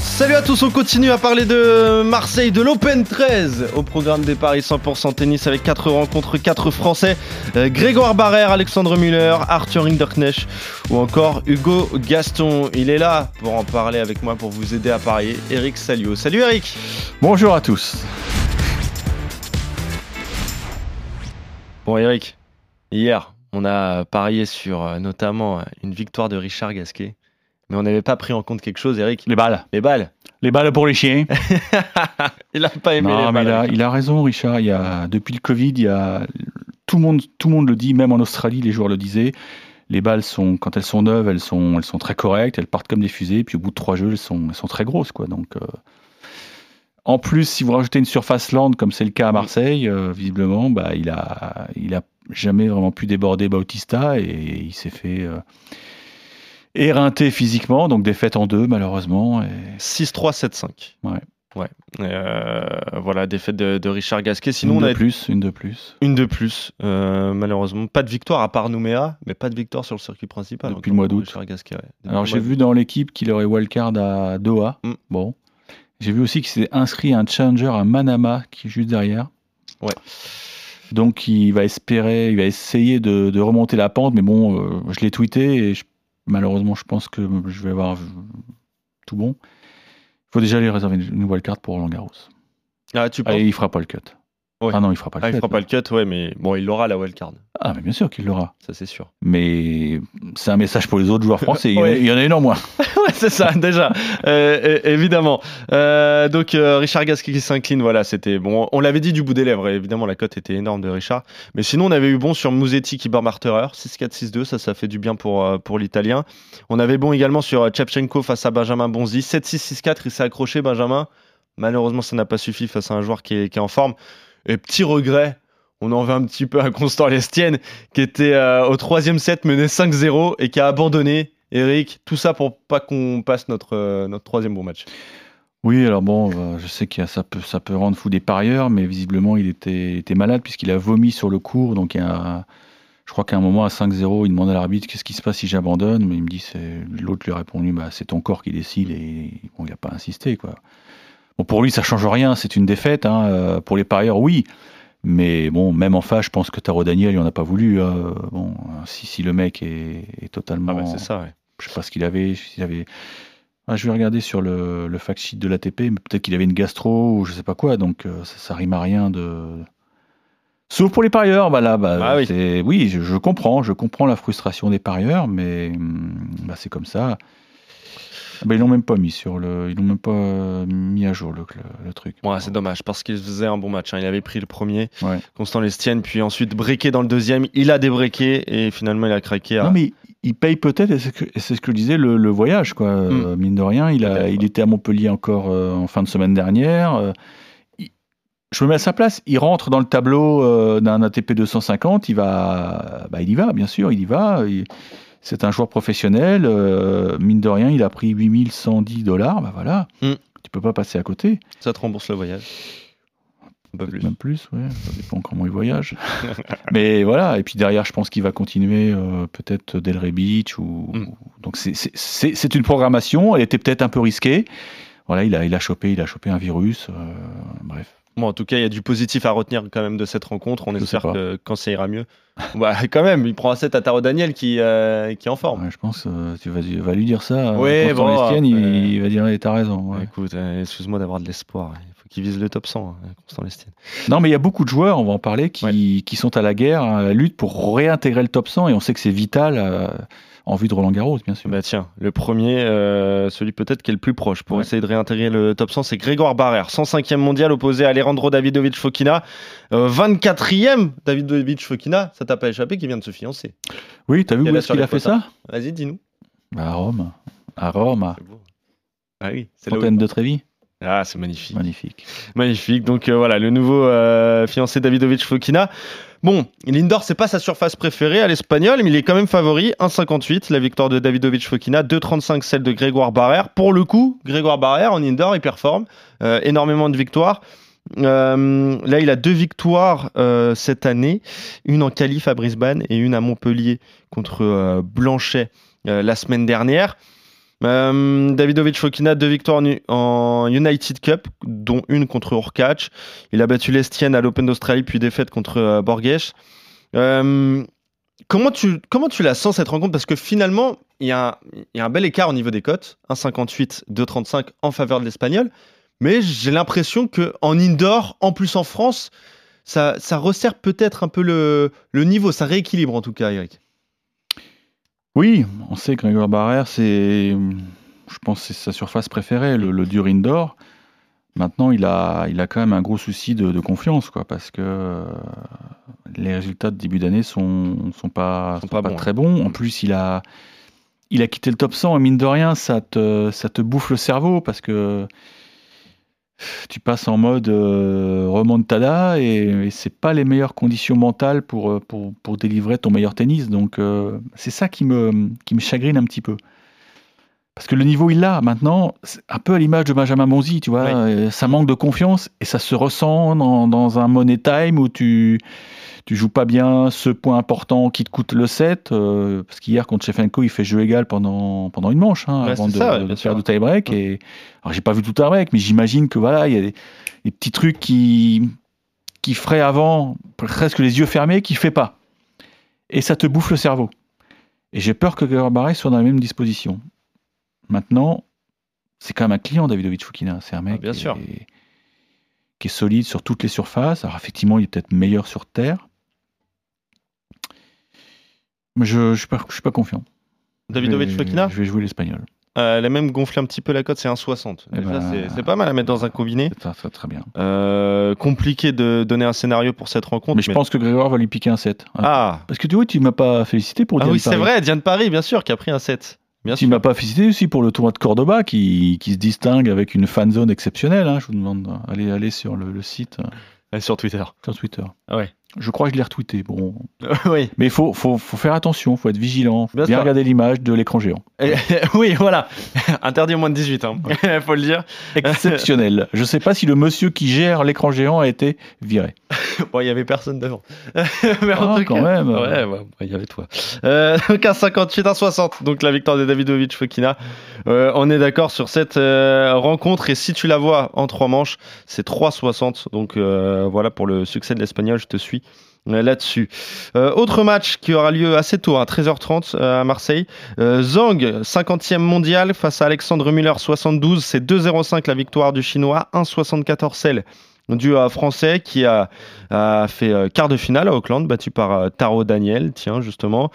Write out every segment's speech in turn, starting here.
Salut à tous, on continue à parler de Marseille, de l'Open 13 au programme des paris 100% tennis avec 4 rencontres, 4 Français, euh, Grégoire Barrère, Alexandre Muller, Arthur Hinderknecht ou encore Hugo Gaston. Il est là pour en parler avec moi, pour vous aider à parier, Eric Salio. Salut Eric Bonjour à tous Bon Eric, hier on a parié sur euh, notamment une victoire de Richard Gasquet. Mais on n'avait pas pris en compte quelque chose, Eric. Les balles. Les balles. Les balles pour les chiens. il n'a pas aimé non, les mais balles. il, a, il a raison, Richard. Il y a, depuis le Covid, il y a, tout, le monde, tout le monde le dit, même en Australie, les joueurs le disaient. Les balles, sont, quand elles sont neuves, elles sont, elles sont très correctes, elles partent comme des fusées, puis au bout de trois jeux, elles sont, elles sont très grosses. Quoi. Donc, euh, en plus, si vous rajoutez une surface land, comme c'est le cas à Marseille, euh, visiblement, bah, il a, il a jamais vraiment pu déborder Bautista et il s'est fait. Euh, éreinté physiquement, donc défaite en deux malheureusement. Et... 6-3, 7-5. Ouais. Ouais. Euh, voilà, défaite de, de, Richard Gasquet. Sinon, une on de a plus, une de plus. Une de plus, euh, malheureusement. Pas de victoire à part Nouméa, mais pas de victoire sur le circuit principal. Depuis le mois d'août. Ouais. Alors j'ai vu dans l'équipe qu'il aurait wildcard à Doha. Mm. Bon. J'ai vu aussi qu'il s'est inscrit un challenger à Manama qui est juste derrière. Ouais. Donc il va espérer, il va essayer de, de remonter la pente, mais bon, euh, je l'ai tweeté et je malheureusement, je pense que je vais avoir tout bon. Il faut déjà aller réserver une nouvelle carte pour Roland Garros. Ah, tu penses ah, il fera pas le cut. Ouais. Ah non, il fera pas le ah, cut. Il fera pas le cut, ouais, mais bon, il aura la wildcard. Ah, mais bien sûr qu'il l'aura. Ça, c'est sûr. Mais c'est un message pour les autres joueurs français. ouais. Il y en a une en moins. ouais, c'est ça, déjà. Euh, évidemment. Euh, donc, euh, Richard Gasquet qui s'incline, voilà, c'était bon. On l'avait dit du bout des lèvres, évidemment, la cote était énorme de Richard. Mais sinon, on avait eu bon sur Musetti qui bat Marterer, 6-4-6-2, ça, ça fait du bien pour, pour l'Italien. On avait bon également sur Chepchenko face à Benjamin Bonzi, 7-6-6-4, il s'est accroché, Benjamin. Malheureusement, ça n'a pas suffi face à un joueur qui est, qui est en forme. Et petit regret, on en veut un petit peu à Constant Lestienne, qui était euh, au troisième set mené 5-0 et qui a abandonné. Eric, tout ça pour pas qu'on passe notre, euh, notre troisième bon match. Oui, alors bon, euh, je sais que ça peut, ça peut rendre fou des parieurs, mais visiblement il était, était malade puisqu'il a vomi sur le cours. Donc il y a, je crois qu'à un moment à 5-0, il demande à l'arbitre qu'est-ce qui se passe si j'abandonne? Mais il me dit, l'autre lui a répondu, bah, c'est ton corps qui décide et bon, il n'a pas insisté. Quoi. Bon, pour lui, ça change rien, c'est une défaite. Hein. Pour les parieurs, oui. Mais bon, même en face, je pense que Taro Daniel, il en a pas voulu. Euh, bon, si, si le mec est, est totalement. Ah bah c'est ça, ouais. Je sais pas ce qu'il avait. S'il avait... Ah, je vais regarder sur le, le fact sheet de l'ATP, mais peut-être qu'il avait une gastro ou je sais pas quoi, donc euh, ça, ça, rime à rien de. Sauf pour les parieurs, bah là, bah, ah oui, oui je, je, comprends, je comprends la frustration des parieurs, mais bah, c'est comme ça. Bah, ils l'ont même pas mis sur le, ils l'ont même pas mis à jour le, le, le truc. Ouais, c'est dommage parce qu'il faisait un bon match. Hein. Il avait pris le premier, ouais. Constant Lestienne, puis ensuite breaké dans le deuxième. Il a débreaké et finalement il a craqué. À... Non mais il paye peut-être, et c'est ce, ce que je disais, le, le voyage quoi. Mm. Euh, mine de rien, il a, il était à Montpellier encore euh, en fin de semaine dernière. Euh, je me mets à sa place. Il rentre dans le tableau euh, d'un ATP 250. Il va, bah, il y va bien sûr, il y va. Il, c'est un joueur professionnel, euh, mine de rien, il a pris 8110 dollars, bah voilà, mm. tu peux pas passer à côté. Ça te rembourse le voyage Un peu plus. Même plus, ouais, ça dépend comment il voyage. Mais voilà, et puis derrière, je pense qu'il va continuer euh, peut-être Delray Beach, ou... mm. donc c'est une programmation, elle était peut-être un peu risquée. Voilà, il a, il a, chopé, il a chopé un virus, euh, bref. Bon, en tout cas, il y a du positif à retenir quand même de cette rencontre. On espère que quand ça ira mieux. bah, quand même, il prend un set à Taro Daniel qui, euh, qui est en forme. Ouais, je pense que euh, tu vas, tu vas, lui dire ça. Oui, bon, Lestienne, il, euh, il, va dire eh, T'as raison. Ouais. Écoute, euh, excuse-moi d'avoir de l'espoir. Il faut qu'il vise le top 100, hein, Constant Lestienne. Non, mais il y a beaucoup de joueurs, on va en parler, qui, ouais. qui sont à la guerre, à la lutte pour réintégrer le top 100 et on sait que c'est vital. Euh, en vue de Roland Garros, bien sûr. Bah tiens, le premier, euh, celui peut-être qui est le plus proche pour ouais. essayer de réintégrer le top 100, c'est Grégoire Barrère, 105e mondial opposé à Alejandro Davidovic Fokina, euh, 24e Davidovic Fokina, ça t'a pas échappé, qui vient de se fiancer. Oui, t'as vu où est-ce qu'il a fait ça? Vas-y, dis-nous. À Rome. À Rome. Ah oui, c'est de Trévis. Ah, c'est magnifique. Magnifique. Magnifique. Donc euh, voilà, le nouveau euh, fiancé Davidovic Fokina. Bon, Lindor, c'est pas sa surface préférée à l'espagnol, mais il est quand même favori. 1,58 la victoire de Davidovic Fokina, 2,35 celle de Grégoire Barrère. Pour le coup, Grégoire Barrère en indoor, il performe. Euh, énormément de victoires. Euh, là, il a deux victoires euh, cette année, une en qualif à Brisbane et une à Montpellier contre Blanchet la semaine dernière. Euh, Davidovic Fokina, deux victoires en, United Cup, dont une contre Urkach. Il a battu l'Estienne à l'Open d'Australie, puis défaite contre euh, Borges. Euh, comment, tu, comment tu la sens cette rencontre? Parce que finalement, il y, a y a un bel écart au niveau des cotes 1,58, 2,35 en faveur de l'Espagnol. Mais j'ai l'impression que en indoor, en plus en France, ça, ça resserre peut-être un peu le, le niveau, ça rééquilibre en tout cas, Eric. Oui, on sait que Grégoire Barrère, c'est, je pense, que c'est sa surface préférée, le, le dur indoor. Maintenant, il a, il a quand même un gros souci de, de confiance, quoi, parce que euh, les résultats de début d'année sont, sont pas, Sont sont pas pas bons, très bons. En plus, il a, il a quitté le top 100 et mine de rien, ça te, ça te bouffe le cerveau parce que tu passes en mode euh, remontada et, et c'est pas les meilleures conditions mentales pour, euh, pour, délivrer ton meilleur tennis. Donc euh, c'est ça qui me, qui me chagrine un petit peu. Parce que le niveau il l'a maintenant, un peu à l'image de Benjamin Monzi, tu vois, Oui. euh, ça manque de confiance et ça se ressent dans, dans un money time où tu tu joues pas bien ce point important qui te coûte le set, euh, parce qu'hier contre Shevchenko il fait jeu égal pendant, pendant une manche hein, Ouais, avant de, ça, ouais, de bien faire du tie break. Et alors j'ai pas vu tout tie break, mais j'imagine que voilà il y a des, des petits trucs qui qui feraient avant presque les yeux fermés, qui fait pas, et ça te bouffe le cerveau. Et j'ai peur que Grégoire Barret soit dans la même disposition. Maintenant, c'est quand même un client, Davidovic Fukina. C'est un mec Ah, bien qui, sûr. Est, qui est solide sur toutes les surfaces. Alors, effectivement, il est peut-être meilleur sur terre. Mais je ne suis, pas- je suis pas confiant. Davidovic Fokina, Je vais jouer l'espagnol. euh, elle a même gonflé un petit peu la cote, c'est 1,60. Eh Déjà, ben- c'est- pas mal à mettre dans un combiné. Ça, ça, très bien. Euh, compliqué de donner un scénario pour cette rencontre. Mais je pense que Grégoire va lui piquer un 7. Ah, Parce que tu vois, tu m'as pas félicité pour ah Diane oui, c'est vrai, Diane Paris, bien sûr, qui a pris un 7. Bien Tu m'as pas félicité aussi pour le tournoi de Cordoba qui, qui se distingue avec une fan zone exceptionnelle. hein. Je vous demande d'aller aller sur le, le site, Euh, Sur Twitter. sur Twitter. Ah ouais. Je crois que je l'ai retweeté. Bon. oui. Mais il faut, faut, faut faire attention, il faut être vigilant, faut Bien regarder l'image de l'écran géant. Et- oui, voilà. Interdit au moins de 18, hein. faut le dire. Exceptionnel. je sais pas si le monsieur qui gère l'écran géant a été viré. Bon, il y avait personne devant. Mais en Ah, tout quand cas- même. Ouais, ouais, il y avait toi. Euh, donc un 58, un 60. Donc la victoire de Davidovic Fokina. Euh, on est d'accord sur cette euh, rencontre. Et si tu la vois en trois manches, c'est 3,60. Donc euh, voilà pour le succès de l'Espagnol. Je te suis euh, là-dessus. Euh, autre match qui aura lieu assez tôt, à 13h30 euh, à Marseille. Zhang, 50e mondial face à Alexandre Muller, 72. C'est 2,05 la victoire du Chinois, 1,74 celle du Français qui a, fait quart de finale à Auckland, battu par Taro Daniel, tiens, justement.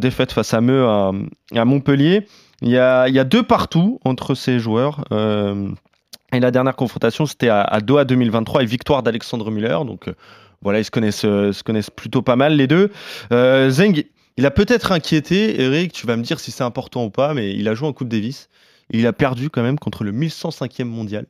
Défaite face à Meux à, Montpellier. Il y, a, deux partout entre ces joueurs. et la dernière confrontation, c'était à, Doha 2023 et victoire d'Alexandre Muller. Donc voilà, ils se connaissent, euh, se connaissent plutôt pas mal, les deux. Euh, Zeng, il a peut-être inquiété, Eric, tu vas me dire si c'est important ou pas, mais il a joué en Coupe Davis. Il a perdu quand même contre le 1105e mondial.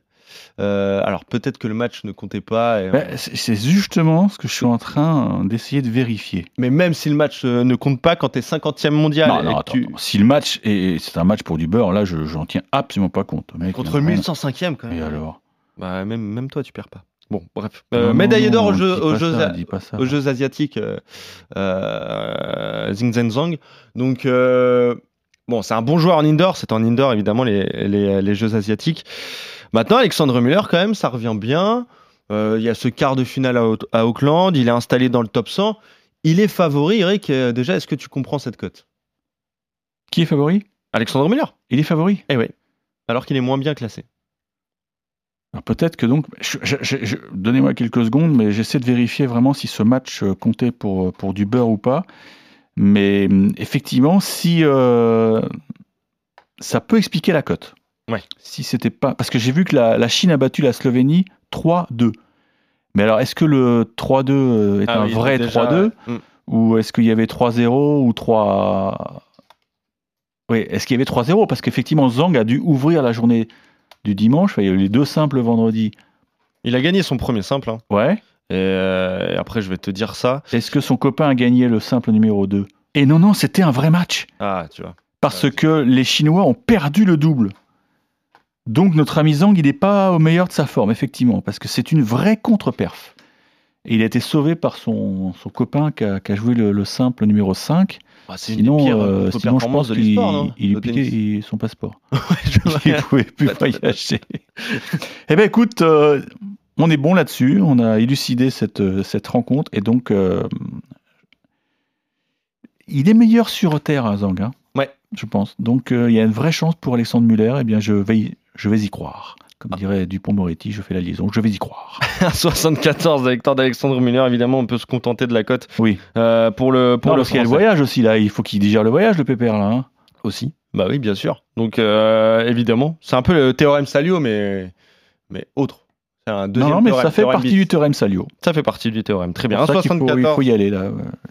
Euh, alors peut-être que le match ne comptait pas, et- Ben, c'est justement ce que je suis en train d'essayer de vérifier. mais même si le match ne compte pas quand tu es 50e mondial, non, attends, tu- si le match est, c'est un match pour du beurre, là, je j'en tiens absolument pas compte. Mec, contre il y a rien. 1105e quand même. Et alors? Bah, même, même toi tu perds pas. Bon, bref. Euh, médaillé d'or aux Jeux, pas aux jeux, ça, a- dis pas ça. aux Jeux asiatiques euh, euh. Donc, bon, c'est un bon joueur en indoor. C'est en indoor, évidemment, les, les, les Jeux asiatiques. Maintenant, Alexandre Muller, quand même, ça revient bien. Il y a ce quart de finale à, à Auckland. Il est installé dans le top 100. Il est favori, Eric. Déjà, est-ce que tu comprends cette cote? Qui est favori? Alexandre Muller Il est favori Eh oui. Alors qu'il est moins bien classé. Alors peut-être que donc, donnez-moi quelques secondes, mais j'essaie de vérifier vraiment si ce match euh, comptait pour, pour du beurre ou pas. Mais hum, effectivement, si euh, ça peut expliquer la cote. Ouais. Si c'était pas, parce que j'ai vu que la, la Chine a battu la Slovénie 3-2. Mais alors, est-ce que le 3-2 euh, est Ah un oui, vrai déjà, 3-2 mm. ou est-ce qu'il y avait 3-0 ou 3 Oui, est-ce qu'il y avait 3-0 Parce qu'effectivement, Zhang a dû ouvrir la journée du dimanche. Enfin, il y a eu les deux simples vendredi. Il a gagné son premier simple. hein. Ouais. Et, euh, et après, je vais te dire ça. Est-ce que son copain a gagné le simple numéro 2 Et non, non, c'était un vrai match. Ah, tu vois. Parce que les Chinois ont perdu le double. Donc notre ami Zhang, il n'est pas au meilleur de sa forme, effectivement, parce que c'est une vraie contre-perf. Et il a été sauvé par son, son copain qui a, qui a joué le, le simple numéro 5. Bah, c'est une Sinon, des pires euh, contre- sinon je pense qu'il il lui Au piquait tennis. son passeport. Il ne pouvait plus voyager. eh bien écoute, euh, on est bon là-dessus, on a élucidé cette, euh, cette rencontre, et donc euh, il est meilleur sur terre, hein, Zhang, hein, Ouais. je pense. Donc euh, il y a une vraie chance pour Alexandre Muller, et bien je vais, je vais y croire. Comme dirait Dupont-Moretti, je fais la liaison, je vais y croire. 74 la victoire d'Alexandre Muller, évidemment, on peut se contenter de la cote Oui, euh, pour le pour non, le parce qu'il y a le voyage aussi, là, il faut qu'il digère le voyage, le pépère, là. hein. aussi. Bah oui, bien sûr. Donc euh, évidemment, c'est un peu le théorème Salio, mais mais autre. Un Non, deuxième non, mais théorème, ça fait partie bis. du théorème Salio. Ça fait partie du théorème. Très bien. C'est pour ça qu'il faut- 1,74. il faut y aller, là.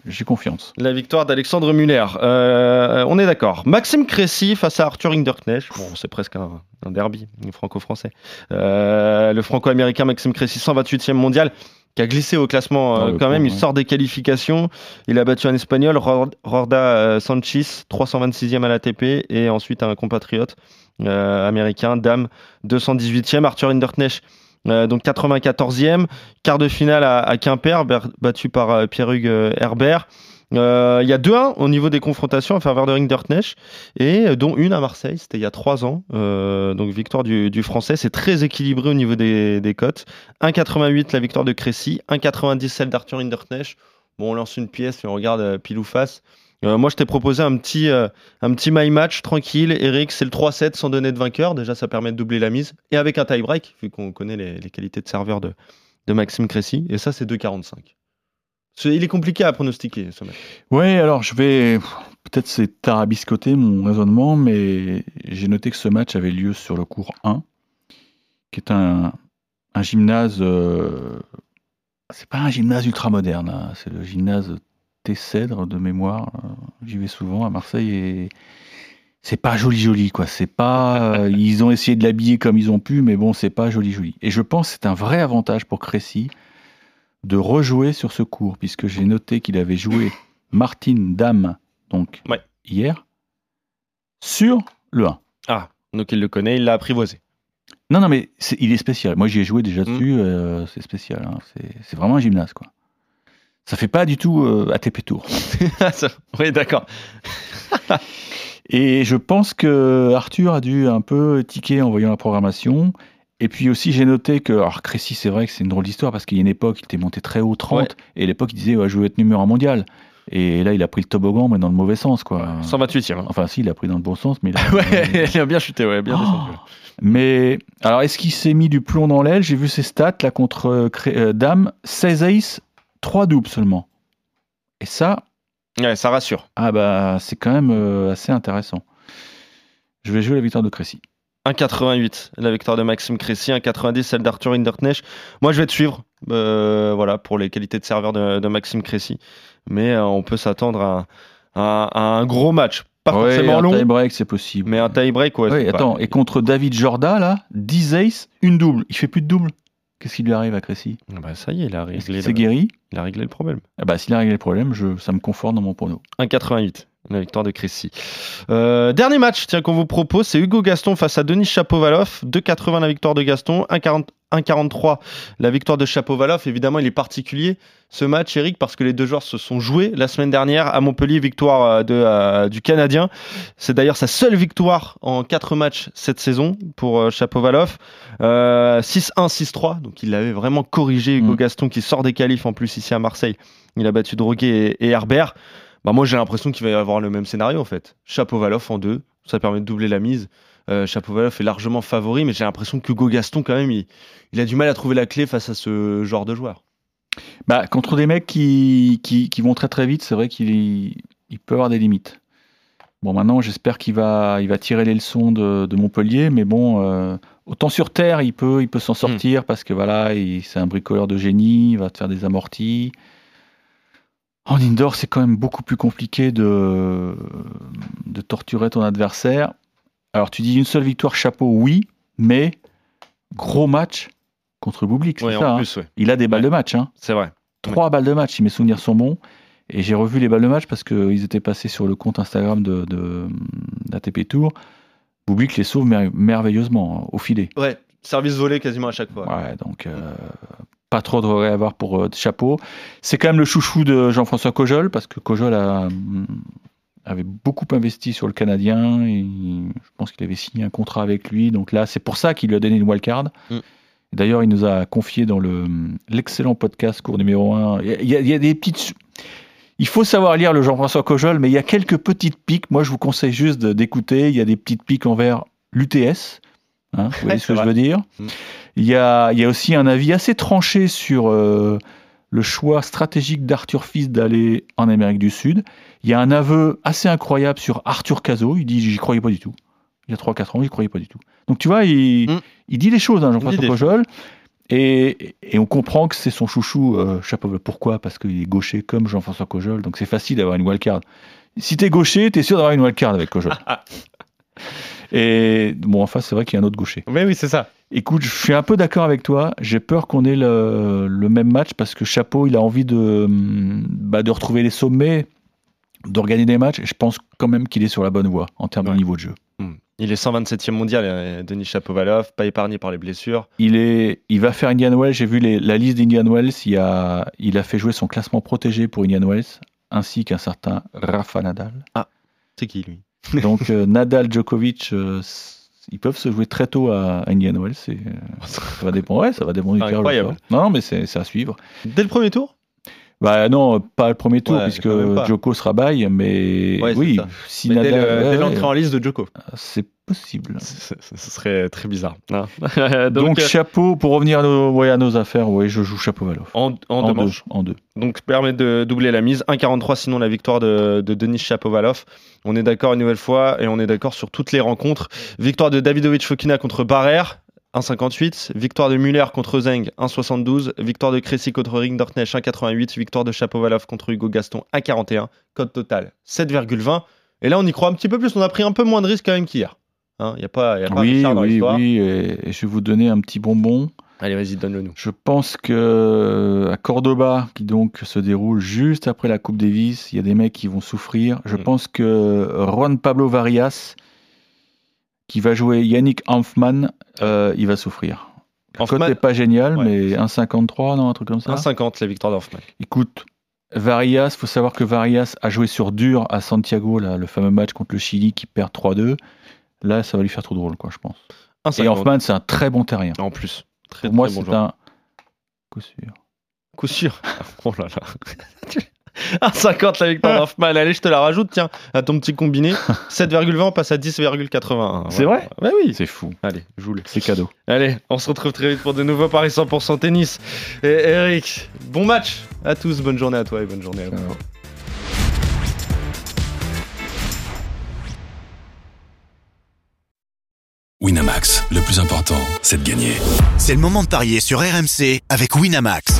J'ai confiance. La victoire d'Alexandre Muller. Euh, on est d'accord. Maxime Cressy face à Arthur Hinderknecht. Bon, c'est presque un, un derby franco-français. Euh, le franco-américain Maxime Cressy, 128e mondial, qui a glissé au classement euh, Ah, quand même. Il sort des qualifications. Il a battu un espagnol, Ror- Rorda Sanchez, 326e à l'ATP. Et ensuite un compatriote euh, américain, Dame, 218e. Arthur Hinderknecht. Euh, donc 94e, quart de finale à, à Quimper, battu par euh, Pierre-Hugues euh, Herbert. Il y a 2-1 au niveau des confrontations en faveur de Rinderknecht, et dont une à Marseille, c'était il y a 3 ans. Donc victoire du, français, c'est très équilibré au niveau des, des cotes. 1,88 la victoire de Crécy, 1,90 celle d'Arthur Rinderknecht. Bon, on lance une pièce et on regarde pile ou face. Euh, moi, je t'ai proposé un petit, euh, un petit my match tranquille. Eric, c'est le 3-7 sans donner de vainqueur. Déjà, ça permet de doubler la mise. Et avec un tie-break, vu qu'on connaît les, qualités de serveur de, Maxime Crécy. Et ça, c'est 2,45. C'est- Il est compliqué à pronostiquer, ce match. Ouais, alors je vais. Peut-être c'est tarabiscoté mon raisonnement, mais j'ai noté que ce match avait lieu sur le cours 1, qui est un, un gymnase. euh, C'est pas un gymnase ultra moderne, hein, c'est le gymnase Tessèdre de mémoire. euh, J'y vais souvent à Marseille et c'est pas joli joli quoi. C'est pas. euh, ils ont essayé de l'habiller comme ils ont pu, mais bon, c'est pas joli joli. Et je pense que c'est un vrai avantage pour Crécy de rejouer sur ce cours, puisque j'ai noté qu'il avait joué Martine Dame, donc Ouais. hier, sur le 1. Ah, donc il le connaît, il l'a apprivoisé. Non, non, mais il est spécial. Moi, j'y ai joué déjà Mm. dessus, euh, c'est spécial. hein. C'est c'est vraiment un gymnase, quoi. Ça fait pas du tout euh, ATP Tour. oui, d'accord. Et je pense que Arthur a dû un peu tiquer en voyant la programmation. Et puis aussi, j'ai noté que, alors Crécy, c'est vrai que c'est une drôle d'histoire parce qu'il y a une époque, il était monté très haut, 30, et à l'époque, il disait, ouais, je veux être numéro un mondial. Et là, il a pris le toboggan, mais dans le mauvais sens, quoi. 128e. hein. Enfin, si, il a pris dans le bon sens, mais il a- Ouais, il a bien chuté, ouais, bien Oh. descendu. Mais alors, est-ce qu'il s'est mis du plomb dans l'aile? J'ai vu ses stats là contre euh, euh, Dame, 16 aces, 3 doubles seulement. Et ça, Ouais, ça rassure. ah bah, c'est quand même euh, assez intéressant. Je vais jouer la victoire de Crécy. 1,88 la victoire de Maxime Crécy, 1,90 celle d'Arthur Hinderknecht. Moi, je vais te suivre euh, voilà, pour les qualités de serveur de, de Maxime Crécy. Mais euh, on peut s'attendre à, à- à un gros match. Pas Ouais, forcément un long, tie-break, c'est possible. mais un tie-break, ouais. Ouais, c'est pas- attends, et contre David Jorda, là, 10 aces, une double. Il fait plus de double. Qu'est-ce qui lui arrive à Crécy? Ah bah, ça y est, il a réglé, le, guéri? Il a réglé le problème. ah bah, S'il a réglé le problème, je, ça me conforte dans mon prono. 1,88 la victoire de Crécy. Euh, dernier match tiens, qu'on vous propose, c'est Hugo Gaston face à Denis Chapovalov. 2,80 la victoire de Gaston, 1,40 1,43 la victoire de Chapovalov. Évidemment, il est particulier ce match, Eric, parce que les deux joueurs se sont joués la semaine dernière à Montpellier, victoire euh, de, euh, du Canadien. C'est d'ailleurs sa seule victoire en quatre matchs cette saison pour euh, Chapovalov. Euh, 6-1, 6-3, donc il l'avait vraiment corrigé, Hugo Mm. Gaston, qui sort des qualifs en plus ici à Marseille. Il a battu Droguet et, et Herbert. Bah moi j'ai l'impression qu'il va y avoir le même scénario en fait. Chapovalov en deux, ça permet de doubler la mise. Euh, Chapovalov est largement favori, mais j'ai l'impression que Hugo Gaston quand même, il, il a du mal à trouver la clé face à ce genre de joueur. Bah, contre des mecs qui, qui, qui vont très très vite, c'est vrai qu'il il peut avoir des limites. Bon, maintenant, j'espère qu'il va, il va tirer les leçons de, de Montpellier, mais bon, euh, autant sur terre, il peut, il peut s'en sortir parce que voilà, il- c'est un bricoleur de génie, il va te faire des amortis. En indoor, c'est quand même beaucoup plus compliqué de, de torturer ton adversaire. Alors, tu dis une seule victoire chapeau, oui, mais gros match contre c'est ça, en hein. plus, ouais. Il a des balles de match. Hein. C'est vrai. Trois balles de match, si mes souvenirs sont bons. Et j'ai revu les balles de match parce qu'ils étaient passés sur le compte Instagram de, de, d'ATP Tour. Bublik les sauve mer- merveilleusement hein, au filet. Ouais, service volé quasiment à chaque fois. Ouais, donc euh, pas trop de regrets à avoir pour euh, Chapeau. C'est quand même le chouchou de Jean-François Cojol parce que Cojol a, hum, avait beaucoup investi sur le Canadien. Et je pense qu'il avait signé un contrat avec lui. Donc là, c'est pour ça qu'il lui a donné une wildcard. Mm. D'ailleurs, il nous a confié dans le, l'excellent podcast cours numéro 1. Il y a, il y des petites. Il faut savoir lire le Jean-François Cojol, mais il y a quelques petites piques. Moi, je vous conseille juste d'écouter. Il y a des petites piques envers l'UTS. Hein, vous voyez ce que je veux dire Mm. il y, a, il y a aussi un avis assez tranché sur euh, le choix stratégique d'Arthur Fils d'aller en Amérique du Sud. Il y a un aveu assez incroyable sur Arthur Cazot. Il dit J'y croyais pas du tout. Il y a 3-4 ans, j'y croyais pas du tout. Donc tu vois, il, Mm. il dit les choses, hein, Jean-François des Cojol. Et, et on comprend que c'est son chouchou, euh, Chapeau. Pourquoi? Parce qu'il est gaucher comme Jean-François Cojol. Donc c'est facile d'avoir une wildcard. Si t'es gaucher, t'es sûr d'avoir une wildcard avec Cojol. Et bon, enfin, c'est vrai qu'il y a un autre gaucher. Mais oui, c'est ça. Écoute, je suis un peu d'accord avec toi. J'ai peur qu'on ait le, le même match parce que Chapeau, il a envie de, bah, de retrouver les sommets, d'organiser des matchs. Et je pense quand même qu'il est sur la bonne voie en termes Ouais. de niveau de jeu. Hmm. Il est 127e mondial, euh, Denis Chapovalov, pas épargné par les blessures. Il, est, il va faire Indian Wells. J'ai vu les- la liste d'Indian Wells. Il a, il a fait jouer son classement protégé pour Indian Wells, ainsi qu'un certain Rafa Nadal. C'est qui lui? Donc euh, Nadal, Djokovic, euh, ils peuvent se jouer très tôt à Indian Wells. euh, ça va dépendre. Ouais, ça va dépendre du Incroyable. Non, mais c'est à suivre. Dès le premier tour? Bah non, pas le premier tour, Ouais, puisque. Joko sera bail, mais Ouais, c'est oui, si Mais dès Nadal, le- ouais, dès ouais, l'entrée en liste de Djoko. c'est possible. Ce serait très bizarre. hein. Donc, euh, chapeau, pour revenir à nos, ouais, à nos affaires, ouais, je joue chapeau Valoff. en, en deux manches. En deux. Donc permet de doubler la mise. 1,43 sinon la victoire de, de Denis Chapovalov. On est d'accord une nouvelle fois et on est d'accord sur toutes les rencontres. Victoire de Davidovic Fokina contre Barrère. 1,58. Victoire de Muller contre Zeng, 1,72. Victoire de Crécy contre Ringdortnesch, 1,88. Victoire de Chapovalov contre Hugo Gaston, 1,41. Code total, 7,20. Et là, on y croit un petit peu plus. On a pris un peu moins de risques quand même qu'hier. Il n'y a pas, y a pas Oui, dans oui, l'histoire. oui, et, et je vais vous donner un petit bonbon. Allez, vas-y, donne-le nous. Je pense que à Cordoba, qui donc se déroule juste après la Coupe Davis, il y a des mecs qui vont souffrir. Je Mm. pense que Juan Pablo Varias, qui va jouer Yannick Hanfman, euh, il va souffrir. Le n'est pas génial, Ouais. mais 1,53, non, un truc comme ça. 1,50 la victoire d'Hoffman. Écoute, Varias, faut savoir que Varias a joué sur dur à Santiago, là, le fameux match contre le Chili qui perd 3-2. Là, ça va lui faire trop drôle, quoi, je pense. 1,50. Et Hoffman, c'est un très bon terrien. En plus. Très, Pour moi, bon c'est un coup sûr. Coup sûr. Oh là là. 1,50 la victoire d'Hoffman. Allez, je te la rajoute, tiens, à ton petit combiné. 7,20, on passe à 10,81. C'est Voilà. Ouais, oui. C'est fou. Allez, joue-le. C'est cadeau. Allez, on se retrouve très vite pour de nouveaux paris 100% tennis. Et Eric, bon match à tous. Bonne journée à toi et bonne journée à vous. Winamax, le plus important, c'est de gagner. C'est le moment de parier sur RMC avec Winamax.